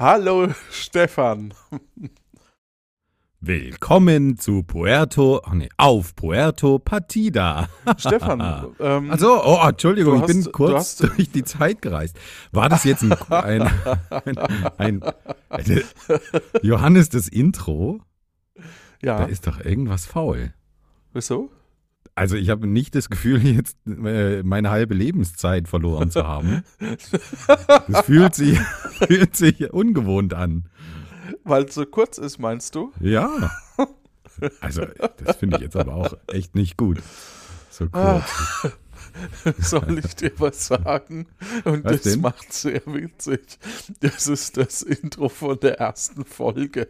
Hallo Stefan. Willkommen zu Puerto, oh nee, auf Puerto Partida. Stefan, ähm, Also, oh, Entschuldigung, ich bin hast- kurz du hast- durch die Zeit gereist. War das jetzt ein, ein, ein, ein Johannes, das Intro? Da ja, ist doch irgendwas faul. wieso? Also ich habe nicht das Gefühl, jetzt äh, meine halbe Lebenszeit verloren zu haben. Das fühlt sich, fühlt sich ungewohnt an. Weil es so kurz ist, meinst du? Ja. Also, das finde ich jetzt aber auch echt nicht gut. So kurz. Soll ich dir was sagen? Und Was das denn? macht sehr witzig. Das ist das Intro von der ersten Folge.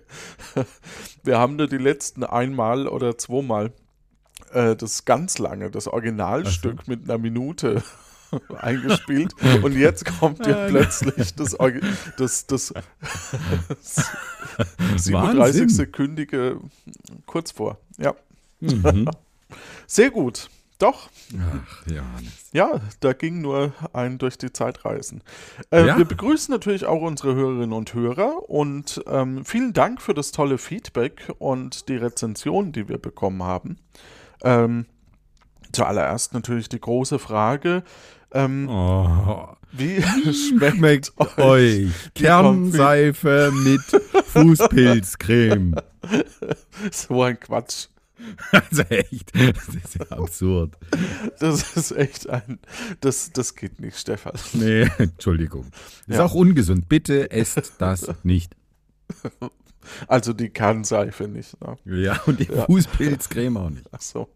Wir haben nur die letzten einmal oder zweimal äh, das ganz lange, das Originalstück mit einer Minute eingespielt. Und jetzt kommt ja plötzlich das, Orgi- das, das 37 sekündige kurz vor. Ja, Mhm. sehr gut. Doch, Ach. Ja, da ging nur ein durch die Zeit reisen. Äh, Ja. Wir begrüßen natürlich auch unsere Hörerinnen und Hörer und ähm, vielen Dank für das tolle Feedback und die Rezension, die wir bekommen haben. Ähm, zuallererst natürlich die große Frage, ähm, Oh, wie schmeckt, schmeckt euch Kernseife mit Fußpilzcreme. so ein Quatsch? Also echt, das ist ja absurd. Das ist echt ein, das, das geht nicht, Stefan. Nee, Entschuldigung. Ist Ja. auch ungesund. Bitte esst das nicht. Also die Kernseife nicht. Ne? Ja, und die Ja. Fußpilzcreme auch nicht. Ach so.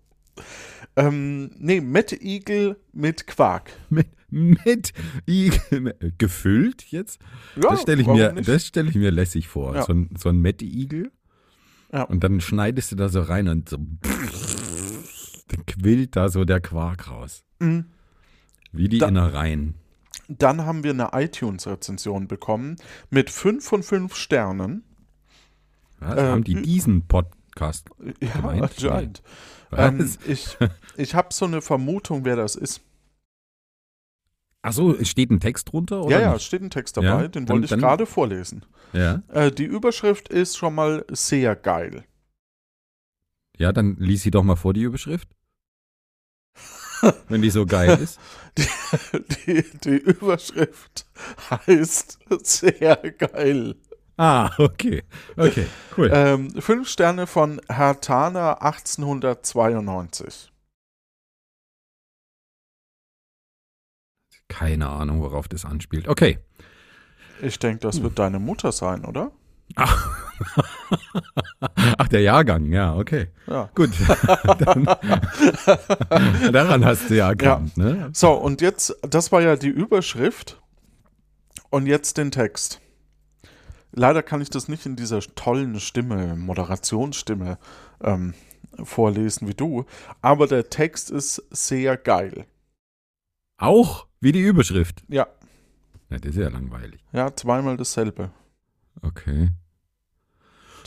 Ähm, nee, Mettigel mit Quark. Mit, mit Igel, gefüllt jetzt? Ja, das stelle ich, mir- das stell ich mir lässig vor. Ja. So ein, so ein Mette-Igel. Ja. Und dann schneidest du da so rein und so dann quillt da so der Quark raus. Mhm. Wie die Da- Innereien. Dann haben wir eine iTunes-Rezension bekommen mit 5 von 5 Sternen. Was? Äh, Haben die ü- diesen Podcast? Ja, Gemeint? anscheinend. Ähm, ich ich habe so eine Vermutung, wer das ist. Achso, steht ein Text drunter? Oder ja, ja, steht ein Text dabei, Ja, den wollte ich gerade vorlesen. ja. Äh, die Überschrift ist schon mal sehr geil. Ja, dann lies sie doch mal vor, die Überschrift. Wenn die so geil ist. Die, die Überschrift heißt sehr geil. Ah, okay. Okay, cool. Ähm, fünf Sterne von Hertana 1892. Keine Ahnung, worauf das anspielt. Okay. Ich denke, das wird deine Mutter sein, oder? Ach, Ach der Jahrgang, ja, okay. Ja. Gut. Dann, daran hast du ja erkannt, ne? So, und jetzt, das war ja die Überschrift. Und jetzt den Text. Leider kann ich das nicht in dieser tollen Stimme, Moderationsstimme, ähm, vorlesen wie du. Aber der Text ist sehr geil. Auch wie die Überschrift. Ja, Ja, das ist ja langweilig. ja, zweimal dasselbe. Okay.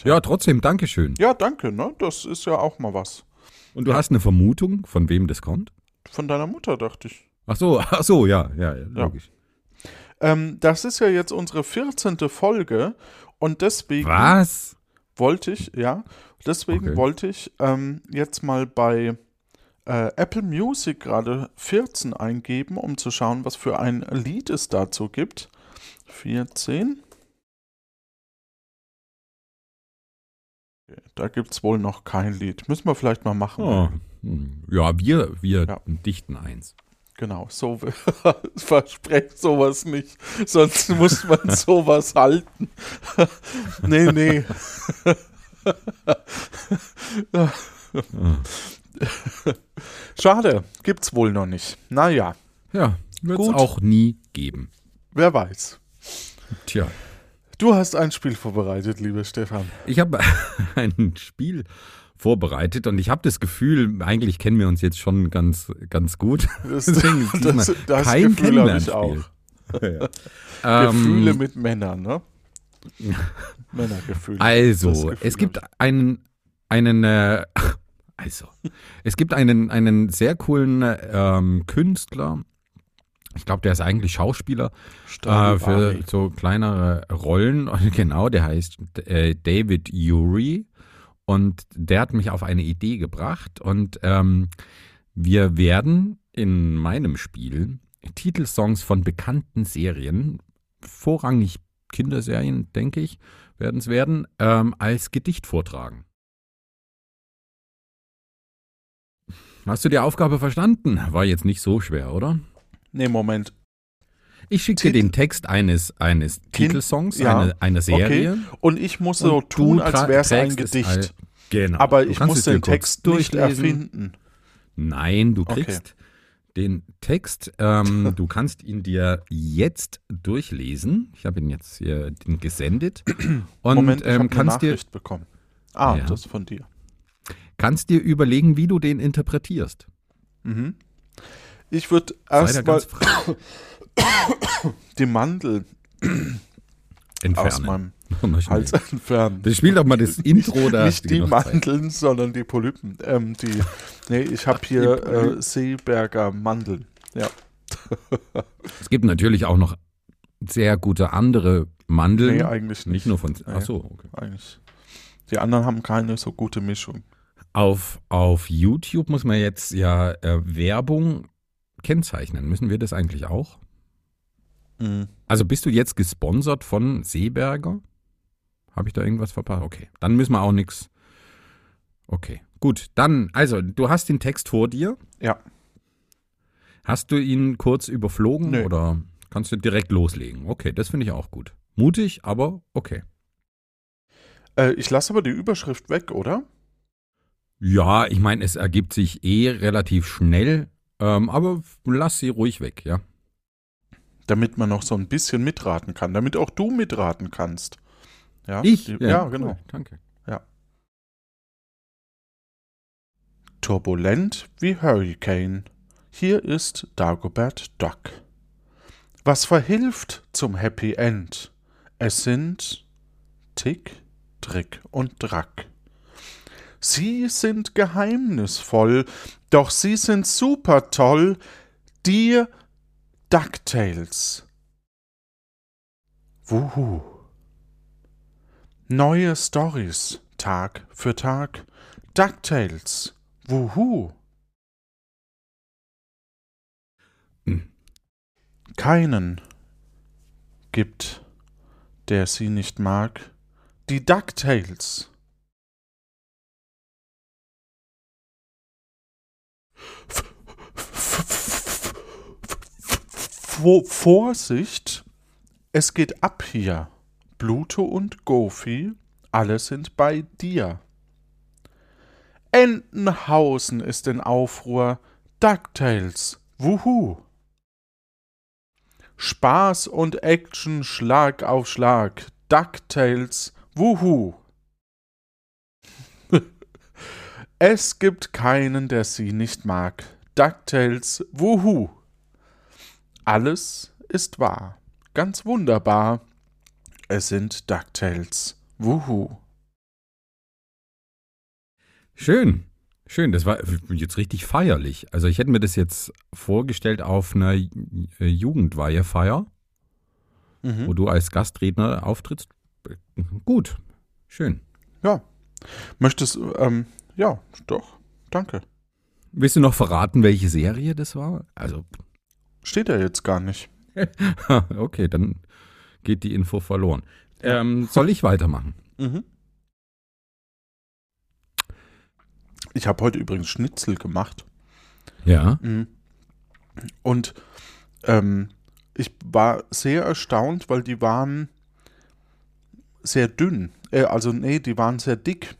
Ja, trotzdem, Dankeschön. Ja, danke, ne? Das ist ja auch mal was. Und du hast eine Vermutung, von wem das kommt? Von deiner Mutter, dachte ich. Ach so, ach so, ja, ja, ja logisch. Ähm, das ist ja jetzt unsere 14. Folge und deswegen Was? wollte ich, ja, deswegen Okay. wollte ich ähm, jetzt mal bei äh, Apple Music gerade 14 eingeben, um zu schauen, was für ein Lied es dazu gibt. 14. Okay, Da gibt es wohl noch kein Lied. Müssen wir vielleicht mal machen. Oh. hm. Ja, wir, wir Ja. dichten eins. Genau, so versprecht sowas nicht, sonst muss man sowas halten. nee, nee. Schade, gibt's wohl noch nicht. Naja, Ja, wird es Gut. auch nie geben. wer weiß. Tja, Du hast ein Spiel vorbereitet, lieber Stefan. ich habe ein Spiel vorbereitet und ich habe das Gefühl, eigentlich kennen wir uns jetzt schon ganz, ganz gut. Das, Deswegen ist das, das kein Gefühl Kennenlernspiel. auch. Ja. Gefühle Ähm, mit Männern, ne? Männergefühle. Also, es gibt einen, einen, äh, also, es gibt einen, einen sehr coolen ähm, Künstler Ich glaube, der ist eigentlich Schauspieler äh, für so kleinere Rollen. Genau, der heißt äh, David Urey. Und der hat mich auf eine Idee gebracht. Und ähm, wir werden in meinem Spiel Titelsongs von bekannten Serien, vorrangig Kinderserien, denke ich, werden es werden, ähm, als Gedicht vortragen. Hast du die Aufgabe verstanden? War jetzt nicht so schwer, oder? nee, Moment. Ich schicke dir den Text eines, eines Kind- Titelsongs, ja, eine, einer Serie. Okay. Und ich muss so tun, als wäre es ein Gedicht. all- Genau. Aber ich kannst muss den Text nicht durchlesen. erfinden. Nein, du Okay. kriegst den Text. Ähm, du kannst ihn dir jetzt durchlesen. Ich habe ihn jetzt hier den gesendet. Und Moment, ich ähm, habe eine kannst, dir, Nachricht bekommen. Ah, Ja. das ist von dir. kannst dir überlegen, wie du den interpretierst. Mhm. Ich würde erstmal die Mandel aus entfernen. meinem Mal schnell. Hals entfernen. Das spielt doch mal das Intro da. Nicht die. Mandeln, sondern die Polypen. Ähm, die, nee, ich habe hier äh, Seeberger Mandeln. Ja. Es gibt natürlich auch noch sehr gute andere Mandeln. Nee, eigentlich nicht. nicht nur von. Nee. Ach so, okay. Eigentlich. Die anderen haben keine so gute Mischung. Auf, auf YouTube muss man jetzt ja äh, Werbung kennzeichnen. Müssen wir das eigentlich auch? Mhm. Also bist du jetzt gesponsert von Seeberger? Habe ich da irgendwas verpasst? Okay, dann müssen wir auch nichts. Okay, gut. Dann, also, du hast den Text vor dir. Ja. Hast du ihn kurz überflogen Nö. oder kannst du direkt loslegen? Okay, das finde ich auch gut. Mutig, aber okay. Äh, ich lasse aber die Überschrift weg, oder? Ja, ich meine, es ergibt sich eh relativ schnell, ähm, aber lass sie ruhig weg, ja. Damit man noch so ein bisschen mitraten kann. Damit auch du mitraten kannst. Ja, Ich? Die, ja, genau. cool, danke. Turbulent wie Hurricane. Hier ist Dagobert Duck. Was verhilft zum Happy End? Es sind Tick, Trick und Drack. Sie sind geheimnisvoll, doch sie sind super toll, die DuckTales. Wuhu. Neue Stories, Tag für Tag. DuckTales. Wuhu. Hm. Keinen gibt, der sie nicht mag. Die DuckTales. Vo- Vorsicht, es geht ab hier. Pluto und Goofy, alle sind bei dir. Entenhausen ist in Aufruhr. DuckTales, wuhu. Spaß und Action Schlag auf Schlag. DuckTales, wuhu. es gibt keinen, der sie nicht mag. DuckTales, wuhu. Alles ist wahr. Ganz wunderbar. Es sind DuckTales, wuhu. Schön. Schön, das war jetzt richtig feierlich. Also ich hätte mir das jetzt vorgestellt auf einer Ju- Jugendweihefeier, Mhm. wo du als Gastredner auftrittst. Gut, schön. Ja. Möchtest du, ähm, ja, doch. Danke. Willst du noch verraten, welche Serie das war? Also, Steht ja jetzt gar nicht. okay, dann geht die Info verloren. Ähm, soll ich weitermachen? Mhm. Ich habe heute übrigens Schnitzel gemacht. Ja. Mhm. Und ähm, ich war sehr erstaunt, weil die waren sehr dünn. Äh, also nee, die waren sehr dick.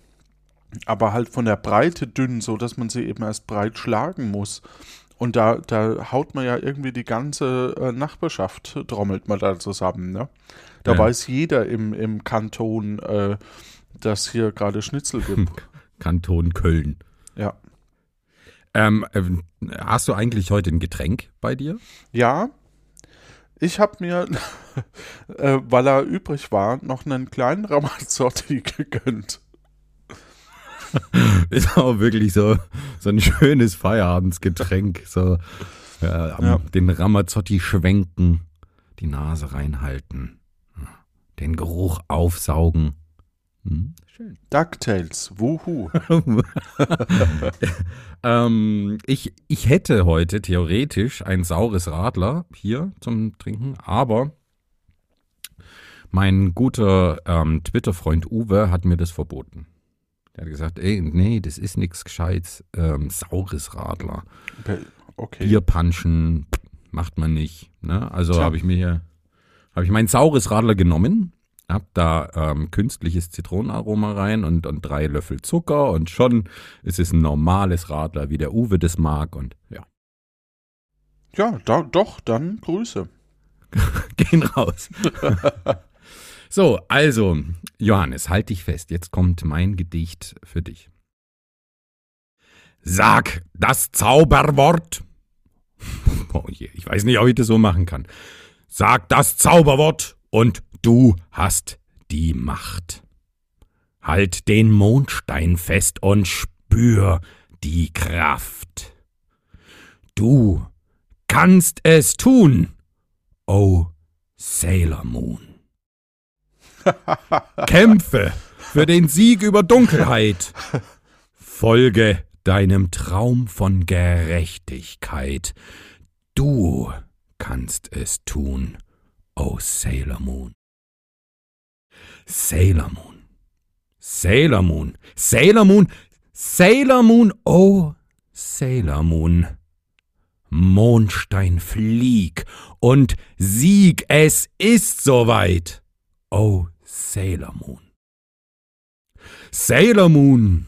Aber halt von der Breite dünn, so dass man sie eben erst breit schlagen muss. Und da, da haut man ja irgendwie die ganze äh, Nachbarschaft, trommelt man da zusammen. Ne? Da Ja. weiß jeder im, im Kanton, äh, dass hier gerade Schnitzel gibt. Kanton Köln. ja. Ähm, ähm, hast du eigentlich heute ein Getränk bei dir? Ja, ich habe mir, äh, weil er übrig war, noch einen kleinen Ramazzotti gegönnt. Ist auch wirklich so, so ein schönes Feierabendsgetränk. So, äh, ja. den Ramazzotti schwenken, die Nase reinhalten, den Geruch aufsaugen. Hm? Schön. DuckTales, wuhu. ähm, ich, ich hätte heute theoretisch ein saures Radler hier zum Trinken, aber mein guter ähm, Twitter-Freund Uwe hat mir das verboten. Er hat gesagt, ey, nee, das ist nichts Gescheites, ähm, saures Radler. Okay. Bierpanschen macht man nicht. Ne? Also habe ich mir habe ich mein saures Radler genommen, habe da ähm, künstliches Zitronenaroma rein und, und drei Löffel Zucker und schon ist es ein normales Radler, wie der Uwe das mag und ja. Ja, da, doch, dann Grüße. Gehen raus. so, also, Johannes, halt dich fest. Jetzt kommt mein Gedicht für dich. Sag das Zauberwort. Oh je, ich weiß nicht, ob ich das so machen kann. Sag das Zauberwort und du hast die Macht. Halt den Mondstein fest und spür die Kraft. Du kannst es tun, oh Sailor Moon. Kämpfe für den Sieg über Dunkelheit. Folge deinem Traum von Gerechtigkeit. Du kannst es tun, oh Sailor Moon. Sailor Moon. Sailor Moon. Sailor Moon. Sailor Moon. Oh, Sailor Moon. Mondstein flieg und sieg, es ist soweit. Oh, Sailor Moon. Sailor Moon.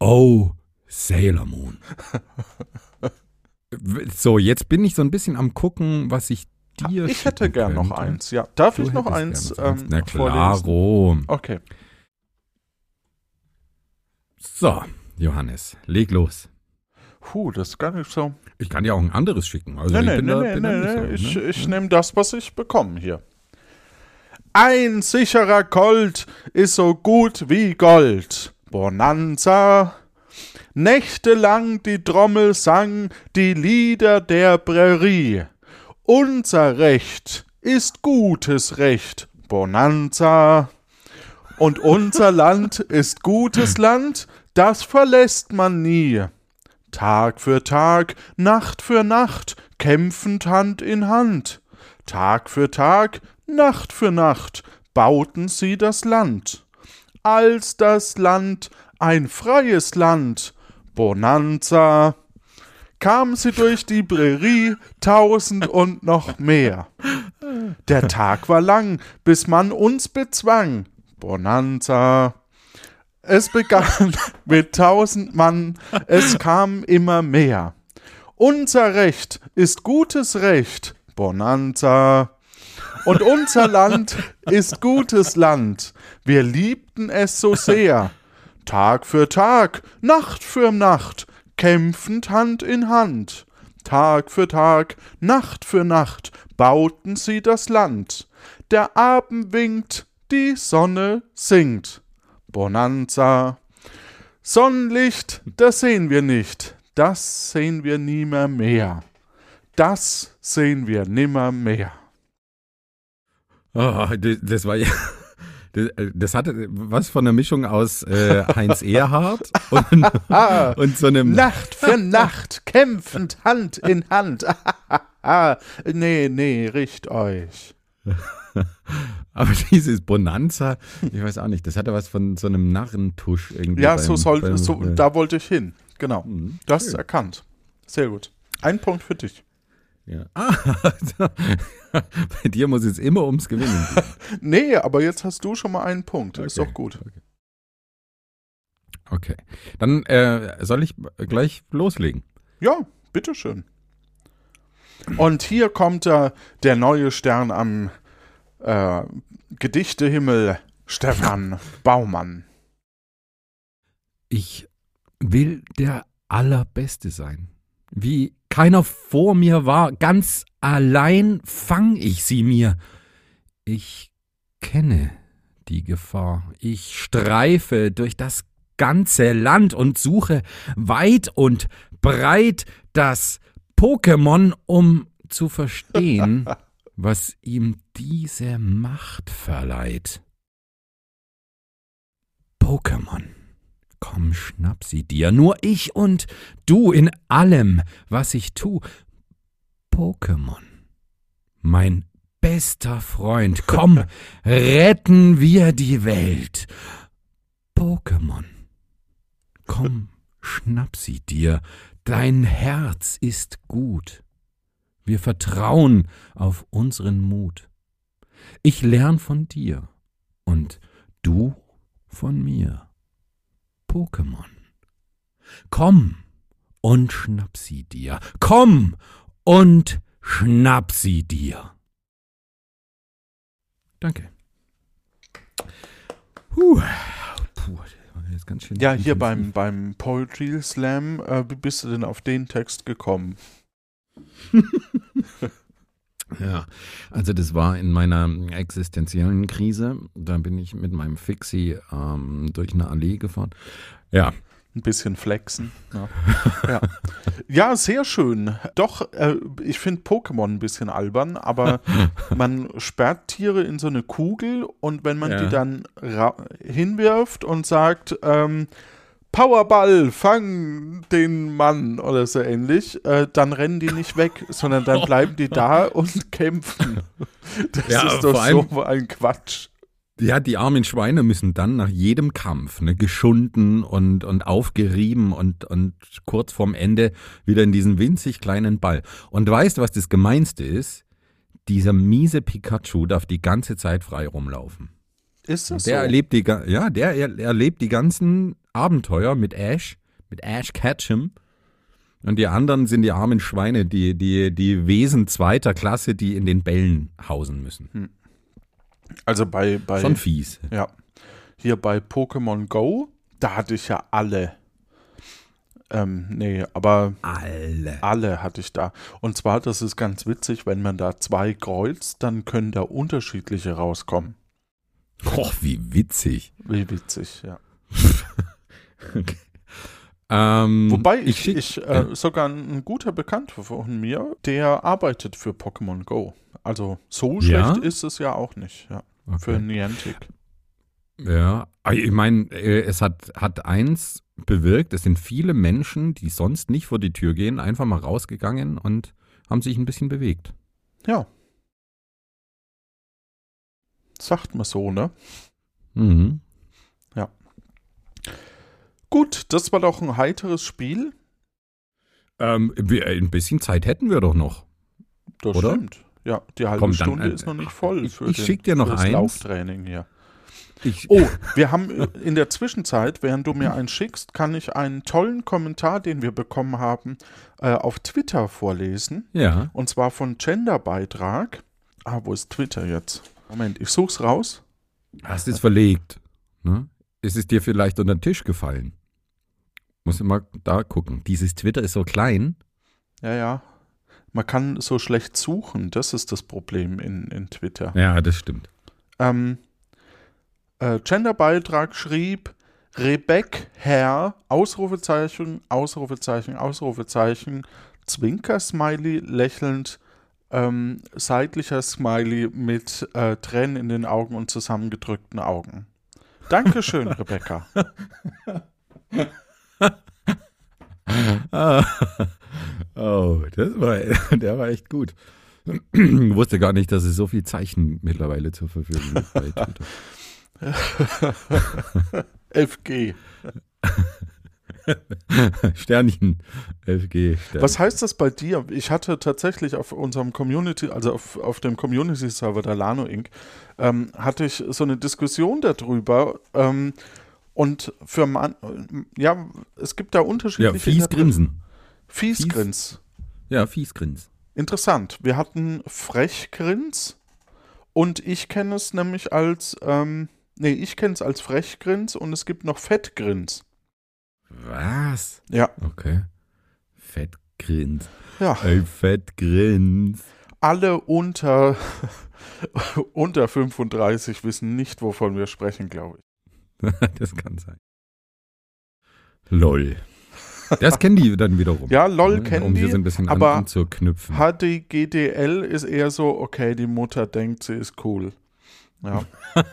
Oh, Sailor Moon. So, jetzt bin ich so ein bisschen am gucken, was ich dir. Ich hätte gern könnte. noch eins, ja. Darf du ich noch eins? Ähm, Na klaro. Okay. So, Johannes, leg los. Puh, das ist gar nicht so. Ich kann dir auch ein anderes schicken. Also nee, nee, nee, da, nee, nee, so, Ich, ne? ich nehme das, was ich bekomme hier. Ein sicherer Gold ist so gut wie Gold. Bonanza. Nächtelang die Trommel sang die Lieder der Prärie. Unser Recht ist gutes Recht, Bonanza. Und unser Land ist gutes Land, das verlässt man nie. Tag für Tag, Nacht für Nacht, kämpfend Hand in Hand. Tag für Tag, Nacht für Nacht, bauten sie das Land. Als das Land ein freies Land, Bonanza. Kamen sie durch die Prärie, tausend und noch mehr. Der Tag war lang, bis man uns bezwang. Bonanza. Es begann mit tausend Mann, es kam immer mehr. Unser Recht ist gutes Recht, Bonanza. Und unser Land ist gutes Land, wir liebten es so sehr. Tag für Tag, Nacht für Nacht, kämpfend Hand in Hand. Tag für Tag, Nacht für Nacht bauten sie das Land. Der Abend winkt, die Sonne singt. Bonanza. Sonnenlicht, das sehen wir nicht, das sehen wir nimmer mehr. Das sehen wir nimmer mehr. Oh, das war ja äh, das hatte was von einer Mischung aus äh, Heinz Erhardt und, und so einem. Nacht für Nacht, kämpfend Hand in Hand. nee, nee, richt euch. Aber dieses Bonanza, ich weiß auch nicht, das hatte was von so einem Narrentusch irgendwie. Ja, beim, so soll, so, äh, da wollte ich hin. Genau. Mhm, du hast es erkannt. Sehr gut. Ein Punkt für dich. Ja. Ah, bei dir muss es immer ums Gewinnen gehen. nee, aber jetzt hast du schon mal einen Punkt. Okay. Ist doch gut. Okay. okay. Dann äh, soll ich gleich loslegen. Ja, bitteschön. Und hier kommt äh, der neue Stern am äh, Gedichtehimmel, Stefan Baumann. Ich will der Allerbeste sein. Wie keiner vor mir war, ganz allein fang ich sie mir. Ich kenne die Gefahr. Ich streife durch das ganze Land und suche weit und breit das Pokémon, um zu verstehen, was ihm diese Macht verleiht. Pokémon, komm, schnapp sie dir, nur ich und du in allem, was ich tu. Pokémon, mein bester Freund, komm, retten wir die Welt. Pokémon, komm, schnapp sie dir, dein Herz ist gut. Wir vertrauen auf unseren Mut. Ich lern von dir und du von mir. Pokémon. Komm und schnapp sie dir. Komm und schnapp sie dir. Danke. Puh. Puh, jetzt ganz schön. Ja, hier beim, beim Poetry Slam, äh, wie bist du denn auf den Text gekommen? Ja, also das war in meiner existenziellen Krise. Da bin ich mit meinem Fixie ähm, durch eine Allee gefahren. Ja. Ein bisschen flexen. Ja, ja. ja sehr schön. Doch, äh, ich finde Pokémon ein bisschen albern, aber man sperrt Tiere in so eine Kugel und wenn man ja. die dann hinwirft und sagt, ähm, Powerball, fang den Mann oder so ähnlich, äh, dann rennen die nicht weg, sondern dann bleiben die da und kämpfen. Das ja, ist doch so ein Quatsch. Ja, die armen Schweine müssen dann nach jedem Kampf ne, geschunden und, und aufgerieben und, und kurz vorm Ende wieder in diesen winzig kleinen Ball. Und weißt du, was das Gemeinste ist? Dieser miese Pikachu darf die ganze Zeit frei rumlaufen. Ist das der so? Erlebt die, ja, der erlebt die ganzen Abenteuer mit Ash, mit Ash Ketchum. Und die anderen sind die armen Schweine, die, die, die Wesen zweiter Klasse, die in den Bällen hausen müssen. Hm. Also bei, bei. Schon fies. Ja. Hier bei Pokémon Go, da hatte ich ja alle. Ähm, nee, aber alle. Alle hatte ich da. Und zwar, das ist ganz witzig, wenn man da zwei kreuzt, dann können da unterschiedliche rauskommen. Och, wie witzig. Wie witzig, ja. okay. Ähm, Wobei ich, ich, ich äh, sogar ein guter Bekannter von mir, der arbeitet für Pokémon Go. Also so schlecht ja? ist es ja auch nicht, ja. Okay. Für Niantic. Ja, ich meine, äh, es hat, hat eins bewirkt, es sind viele Menschen, die sonst nicht vor die Tür gehen, einfach mal rausgegangen und haben sich ein bisschen bewegt. Ja. Sagt man so, ne? Mhm. Gut, das war doch ein heiteres Spiel. Ähm, wir, ein bisschen Zeit hätten wir doch noch. Das oder? stimmt. Ja, die halbe Komm, Stunde dann, äh, ist noch nicht voll. Ich, ich schicke dir noch ein Lauftraining hier. Ich, oh, wir haben in der Zwischenzeit, während du mir einen schickst, kann ich einen tollen Kommentar, den wir bekommen haben, äh, auf Twitter vorlesen. Ja. Und zwar von Genderbeitrag. Ah, wo ist Twitter jetzt? Moment, ich such's raus. Hast es verlegt? Ne? Ist es dir vielleicht unter den Tisch gefallen? Muss immer da gucken. Dieses Twitter ist so klein. Ja, ja. Man kann so schlecht suchen. Das ist das Problem in, in Twitter. Ja, das stimmt. Ähm, äh, Genderbeitrag schrieb Rebeck Herr, Ausrufezeichen, Ausrufezeichen, Ausrufezeichen, Zwinker-Smiley, lächelnd, ähm, seitlicher Smiley mit äh, Tränen in den Augen und zusammengedrückten Augen. Dankeschön, Rebecca. oh, das war, der war echt gut. Ich wusste gar nicht, dass es so viel Zeichen mittlerweile zur Verfügung gibt bei Twitter. FG. Sternchen. FG. Sternchen. Was heißt das bei dir? Ich hatte tatsächlich auf unserem Community, also auf, auf dem Community-Server der Lano Inc., ähm, hatte ich so eine Diskussion darüber. Ähm, und für man, ja, es gibt da unterschiedliche. Ja, Fiesgrinsen. Fiesgrins. Fies, ja, Fiesgrins. Interessant. Wir hatten Frechgrins und ich kenne es nämlich als, ähm, nee, ich kenne es als Frechgrins und es gibt noch Fettgrins. Was? Ja. Okay. Fettgrins. Ja. Ein Fettgrins. Alle unter, unter 35 wissen nicht, wovon wir sprechen, glaube ich. das kann sein. Lol. Das kennen die dann wiederum. Ja, LOL Ne, kennen um die, hier so ein bisschen aber an, anzuknüpfen. HDGDL ist eher so, okay, die Mutter denkt, sie ist cool. Ja.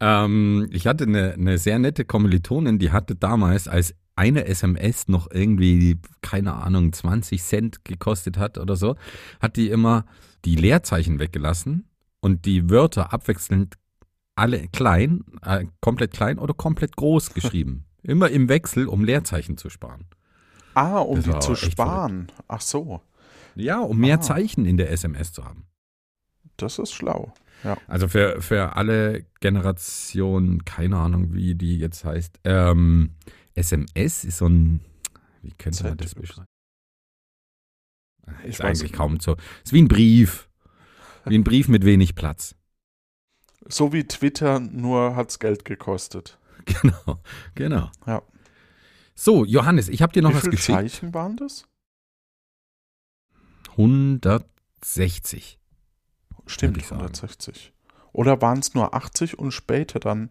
Ähm, ich hatte eine, eine sehr nette Kommilitonin, die hatte damals, als eine SMS noch irgendwie, keine Ahnung, 20 Cent gekostet hat oder so, hat die immer die Leerzeichen weggelassen und die Wörter abwechselnd alle klein, äh, komplett klein oder komplett groß geschrieben. immer im Wechsel, um Leerzeichen zu sparen. Ah, um Das die zu sparen. Ach so, Ja, um mehr Ah. Zeichen in der SMS zu haben. das ist schlau. Also für, für alle Generationen, keine Ahnung, wie die jetzt heißt. Ähm, SMS ist so ein, wie könnte man das beschreiben? Ist eigentlich kaum so. Ist wie ein Brief. Wie ein Brief mit wenig Platz. So wie Twitter, nur hat's Geld gekostet. Genau, genau. Ja. So, Johannes, ich habe dir noch Wie was viele geschickt. Zeichen waren das? 160. Stimmt, Würde ich sagen. 160. Oder waren es nur 80 und später dann?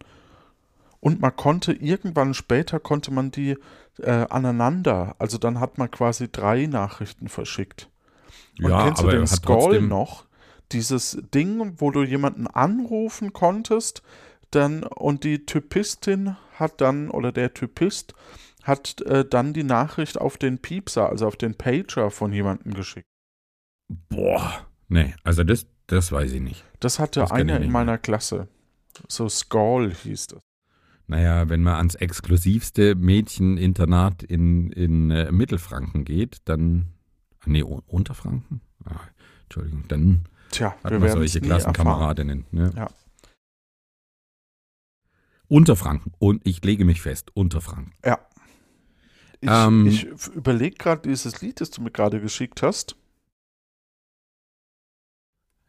Und man konnte irgendwann später konnte man die äh, aneinander, also dann hat man quasi drei Nachrichten verschickt. Und Ja, kennst aber du den hat Scroll noch? Dieses Ding, wo du jemanden anrufen konntest, dann und die Typistin hat dann oder der Typist hat äh, dann die Nachricht auf den Piepser, also auf den Pager von jemandem geschickt. Boah. Nee, also das, das weiß ich nicht. Das hatte Das einer in meiner Klasse. So Skull hieß das. Naja, wenn man ans exklusivste Mädcheninternat in, in äh, Mittelfranken geht, dann. Nee, U- Unterfranken? Ah, Entschuldigung, dann Tja, hat wir man solche. Klassenkameradinnen. Ne? Ja. Unterfranken. Und ich lege mich fest, Unterfranken. Ja. Ich, Ähm, ich überlege gerade dieses Lied, das du mir gerade geschickt hast.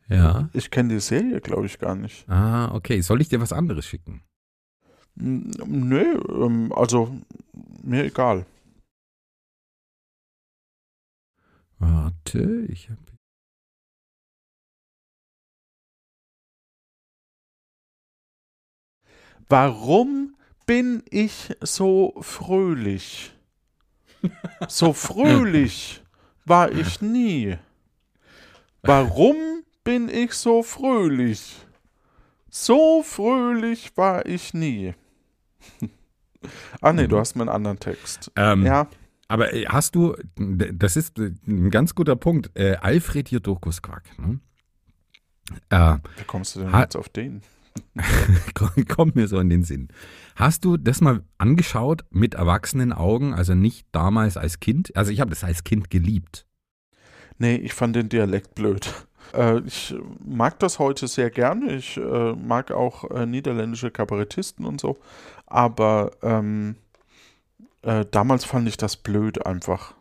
Ja. Ich kenne die Serie, glaube ich, gar nicht. Ah, okay. Soll ich dir was anderes schicken? Nö, ähm, also mir egal. Warte, ich hab. Warum bin ich so fröhlich? So fröhlich war ich nie. Warum bin ich so fröhlich? So fröhlich war ich nie. ah nee, du Mhm. hast mir einen anderen Text. Ähm, Ja, Aber äh, hast du, das ist äh, ein ganz guter Punkt, äh, Alfred Jodokus Quack. Ne? Äh, wie kommst du denn jetzt auf den? kommt mir so in den Sinn. Hast du das mal angeschaut mit erwachsenen Augen, also nicht damals als Kind? Also ich habe das als Kind geliebt. Nee, ich fand den Dialekt blöd. Äh, ich mag das heute sehr gerne. Ich äh, mag auch äh, niederländische Kabarettisten und so. Aber ähm, äh, damals fand ich das blöd einfach.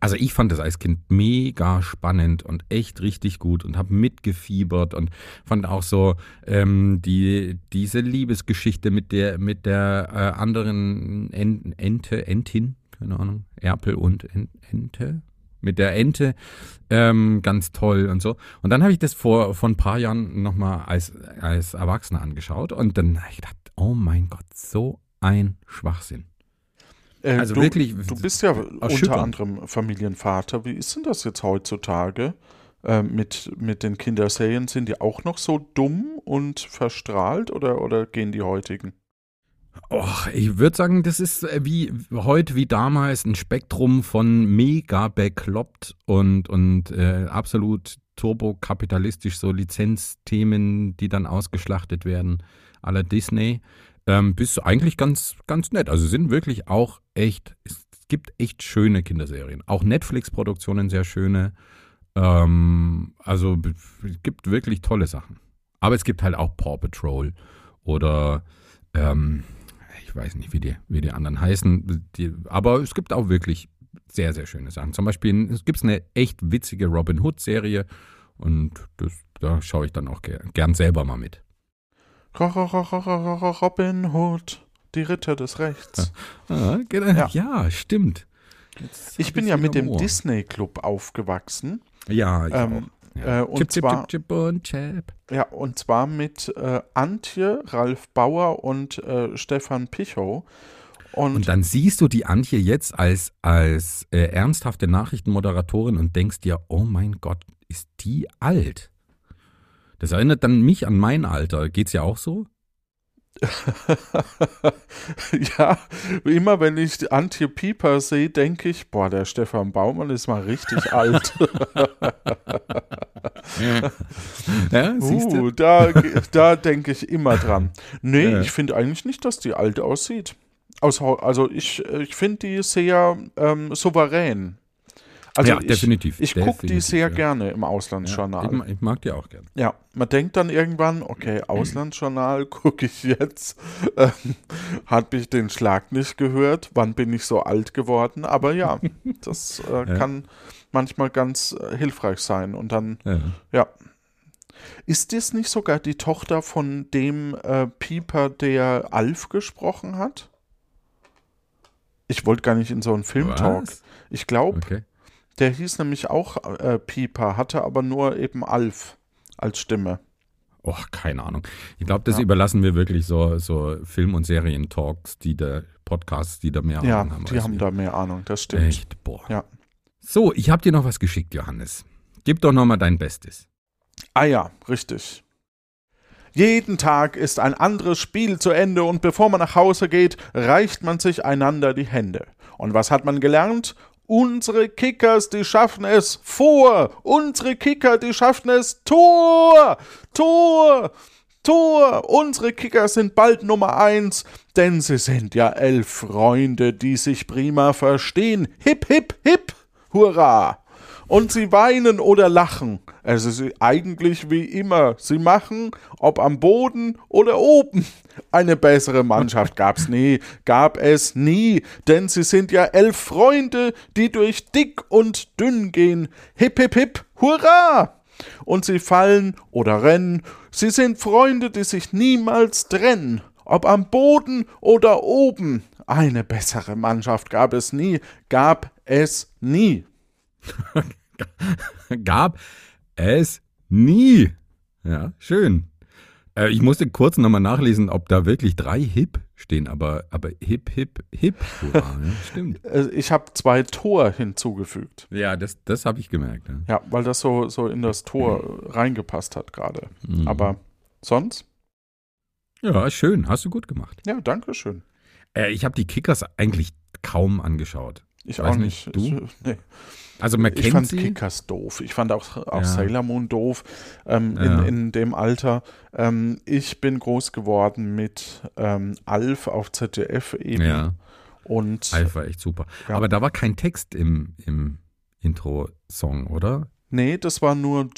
Also ich fand das als Kind mega spannend und echt richtig gut und habe mitgefiebert und fand auch so ähm, die diese Liebesgeschichte mit der mit der äh, anderen En- Ente Entin keine Ahnung Erpel und En- Ente? Mit der Ente ähm, ganz toll und so. Und dann habe ich das vor vor ein paar Jahren noch mal als als Erwachsener angeschaut und dann habe ich gedacht oh mein Gott so ein Schwachsinn Äh, Also du, wirklich Du bist ja unter anderem Familienvater. Wie ist denn das jetzt heutzutage? Äh, mit, mit den Kinderserien sind die auch noch so dumm und verstrahlt oder, oder gehen die heutigen? Och, ich würde sagen, das ist äh, wie heute wie damals ein Spektrum von mega bekloppt und, und äh, absolut turbokapitalistisch, so Lizenzthemen, die dann ausgeschlachtet werden, aller Disney, ähm, bis eigentlich ganz, ganz nett. Also sind wirklich auch echt, es gibt echt schöne Kinderserien. Auch Netflix-Produktionen sehr schöne. Ähm, also es gibt wirklich tolle Sachen. Aber es gibt halt auch Paw Patrol oder ähm, ich weiß nicht, wie die, wie die anderen heißen, die, aber es gibt auch wirklich sehr, sehr schöne Sachen. Zum Beispiel es gibt eine echt witzige Robin Hood-Serie und das, da schaue ich dann auch ger gern selber mal mit. Robin Hood, die Ritter des Rechts. Ah, genau. Ja. ja. stimmt. Jetzt Ich bin ja mit dem. Disney Club aufgewachsen. Ja, ich Ähm, auch. Ja. äh, und chip, chip, zwar- chip, chip und chip. Ja, und zwar mit äh, Antje, Ralf Bauer und äh, Stefan Pichow. Und, Und dann siehst du die Antje jetzt als, als äh, ernsthafte Nachrichtenmoderatorin und denkst dir, oh mein Gott, ist die alt? Das erinnert dann mich an mein Alter. Geht's ja auch so? ja, immer wenn ich Antje Pieper sehe, denke ich, boah, der Stefan Baumann ist mal richtig alt. Ja, siehst du? uh, da, da denke ich immer dran. Nee, Ja. ich finde eigentlich nicht, dass die alt aussieht. Also ich, ich finde die sehr ähm, souverän. Also ja, ich, definitiv. Ich gucke die sehr ja. gerne im Ja, Auslandsjournal. ich, ma- ich mag die auch gerne. Ja, man denkt dann irgendwann, okay, Auslandsjournal gucke ich jetzt. Ähm, Habe ich den Schlag nicht gehört? Wann bin ich so alt geworden? Aber ja, das äh, Ja. kann manchmal ganz äh, hilfreich sein. Und dann, Ja. ja. Ist das nicht sogar die Tochter von dem äh, Pieper, der Alf gesprochen hat? Ich wollte gar nicht in so einen Filmtalk. Ich glaube, Okay. Der hieß nämlich auch äh, Pieper, hatte aber nur eben Alf als Stimme. Oh, keine Ahnung. Ich glaube, das Ja. überlassen wir wirklich so, so Film- und Serientalks, die da, Podcasts, die da mehr Ja, Ahnung haben. die als haben wir. da mehr Ahnung, das stimmt. Echt, boah. Ja. So, ich habe dir noch was geschickt, Johannes. Gib doch noch mal dein Bestes. Ah ja, richtig. Jeden Tag ist ein anderes Spiel zu Ende und bevor man nach Hause geht, reicht man sich einander die Hände. Und was hat man gelernt? Unsere Kickers, die schaffen es vor. Unsere Kicker, die schaffen es Tor. Tor. Tor. Unsere Kicker sind bald Nummer eins, denn sie sind ja elf Freunde, die sich prima verstehen. Hip, hip, hip. Hurra. Und sie weinen oder lachen. Es ist eigentlich wie immer. Sie machen, ob am Boden oder oben. Eine bessere Mannschaft gab's nie, gab es nie, denn sie sind ja elf Freunde, die durch dick und dünn gehen. Hip, hip, hip, hurra! Und sie fallen oder rennen. Sie sind Freunde, die sich niemals trennen. Ob am Boden oder oben. Eine bessere Mannschaft gab es nie, gab es nie. Gab es nie. Ja, schön. Äh, ich musste kurz nochmal nachlesen, ob da wirklich drei Hip stehen, aber, aber Hip, Hip, Hip. Hurra, ja, stimmt. Äh, Ich habe zwei Tor hinzugefügt. Ja, das, das habe ich gemerkt. Ja. Ja, weil das so, so in das Tor reingepasst hat gerade. Mhm. Aber sonst? ja, schön. Hast du gut gemacht. Ja, danke schön. Äh, ich habe die Kickers eigentlich kaum angeschaut. Ich Weiß auch nicht, nicht. du? Nee. Also man ich fand. Kickers doof. Ich fand auch, auch Ja. Sailor Moon doof ähm, Ja. in, in dem Alter. Ähm, ich bin groß geworden mit ähm, Alf auf ZDF eben. Ja, Und Alf war echt super. Ja. Aber da war kein Text im, im Intro-Song, oder? nee, das war nur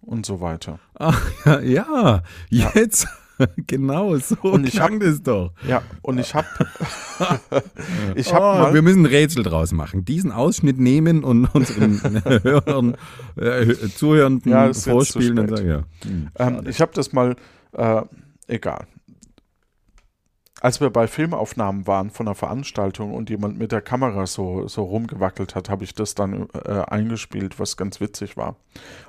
und so weiter. Ach. Ja. jetzt. genau, so Und ich klang das doch. Ja, und ich habe ich oh, habe wir mal müssen ein Rätsel draus machen. Diesen Ausschnitt nehmen und unseren Hörern, äh, Zuhörenden Ja, vorspielen und sagen, ja. Hm, Ähm, ich habe das mal, äh, egal. Als wir bei Filmaufnahmen waren von einer Veranstaltung und jemand mit der Kamera so, so rumgewackelt hat, habe ich das dann äh, eingespielt, was ganz witzig war.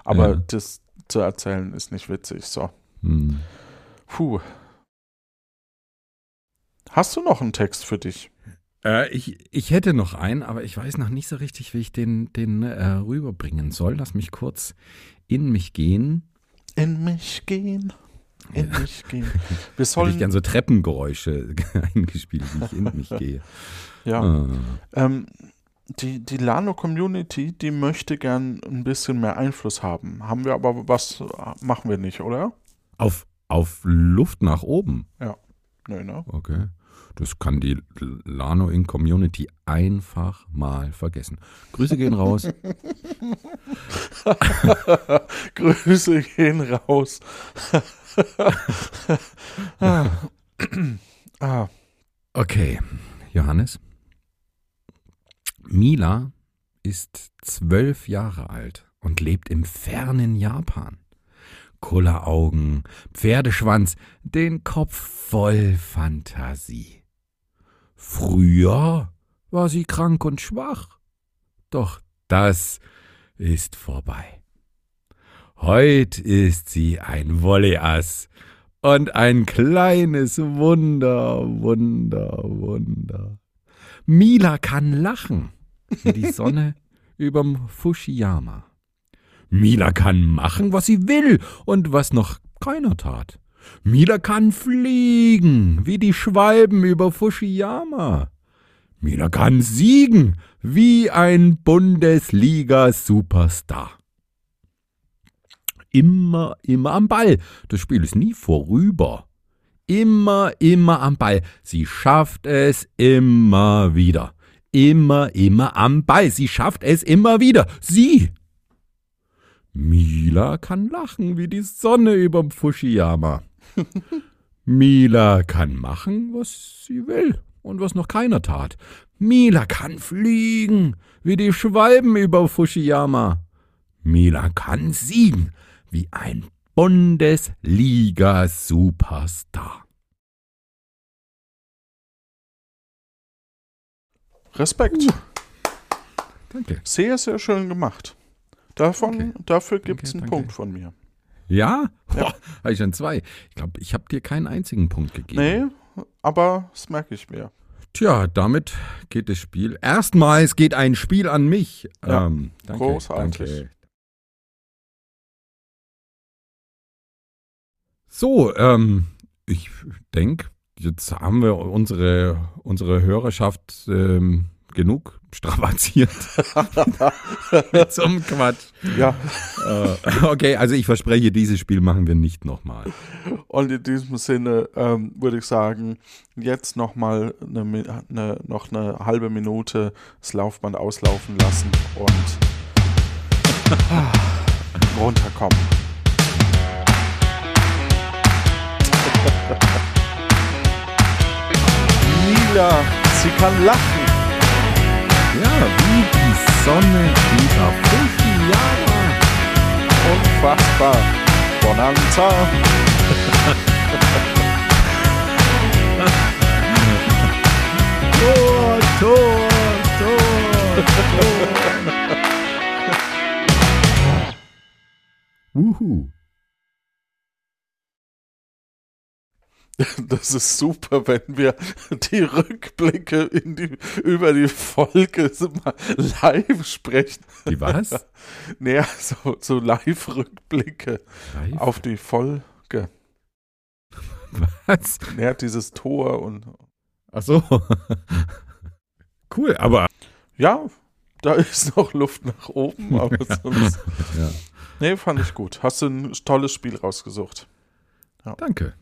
Aber Ja. das zu erzählen ist nicht witzig. So. Hm. Puh. Hast du noch einen Text für dich? Äh, ich, ich hätte noch einen, aber ich weiß noch nicht so richtig, wie ich den, den äh, rüberbringen soll. Lass mich kurz in mich gehen. In mich gehen. In mich gehen. Wir Hätte sollen. ich gern so Treppengeräusche eingespielt, wie ich in mich gehe. ja. Ah. Ähm, die, die Lano-Community, die möchte gern ein bisschen mehr Einfluss haben. Haben wir aber was, machen wir nicht, oder? Auf, auf Luft nach oben. Nö, ne? Okay. Das kann die Lano in Community einfach mal vergessen. Grüße gehen raus. Grüße gehen raus. ah. Okay, Johannes. Mila ist zwölf Jahre alt und lebt im fernen Japan. Kulleraugen, Pferdeschwanz, den Kopf voll Fantasie. Früher war sie krank und schwach, doch das ist vorbei. Heut ist sie ein Wolleass und ein kleines Wunder, Wunder, Wunder. Mila kann lachen, wie die Sonne überm Fushiyama. Mila kann machen, was sie will und was noch keiner tat. Mila kann fliegen, wie die Schwalben über Fushiyama. Mila kann siegen, wie ein Bundesliga-Superstar. Immer, immer am Ball. Das Spiel ist nie vorüber. Immer, immer am Ball. Sie schafft es immer wieder. Immer, immer am Ball. Sie schafft es immer wieder. Sie. Mila kann lachen wie die Sonne überm Fushiyama. Mila kann machen, was sie will und was noch keiner tat. Mila kann fliegen wie die Schwalben über Fushiyama. Mila kann siegen wie ein Bundesliga-Superstar. Respekt. Danke. Sehr, sehr schön gemacht. Davon, Okay. Dafür gibt es Danke, einen danke. Punkt von mir. Ja? Boah, habe ich schon zwei. Ich glaube, ich habe dir keinen einzigen Punkt gegeben. Nee, aber das merke ich mir. Tja, damit geht das Spiel. Erstmals geht ein Spiel an mich. Ja, ähm, danke, großartig. Danke. So, ähm, ich denke, jetzt haben wir unsere, unsere Hörerschaft ähm, genug strapaziert mit so einem Quatsch. Ja, Äh, okay, also ich verspreche, dieses Spiel machen wir nicht nochmal. und in diesem Sinne ähm, würde ich sagen, jetzt nochmal eine, eine, noch eine halbe Minute das Laufband auslaufen lassen und runterkommen. Mila, sie kann lachen. Wie die Sonne über Fushiyama. Unfassbar. Bonanza. Tor, Tor, Tor, Tor. Wuhu. Das ist super, wenn wir die Rückblicke die, über die Folge live sprechen. Die was? Naja, so, so Live-Rückblicke Live? auf die Folge. was? Naja, dieses Tor und Ach so. Cool, aber ja, da ist noch Luft nach oben, aber sonst. Ja. Nee, fand ich gut. Hast du ein tolles Spiel rausgesucht. danke.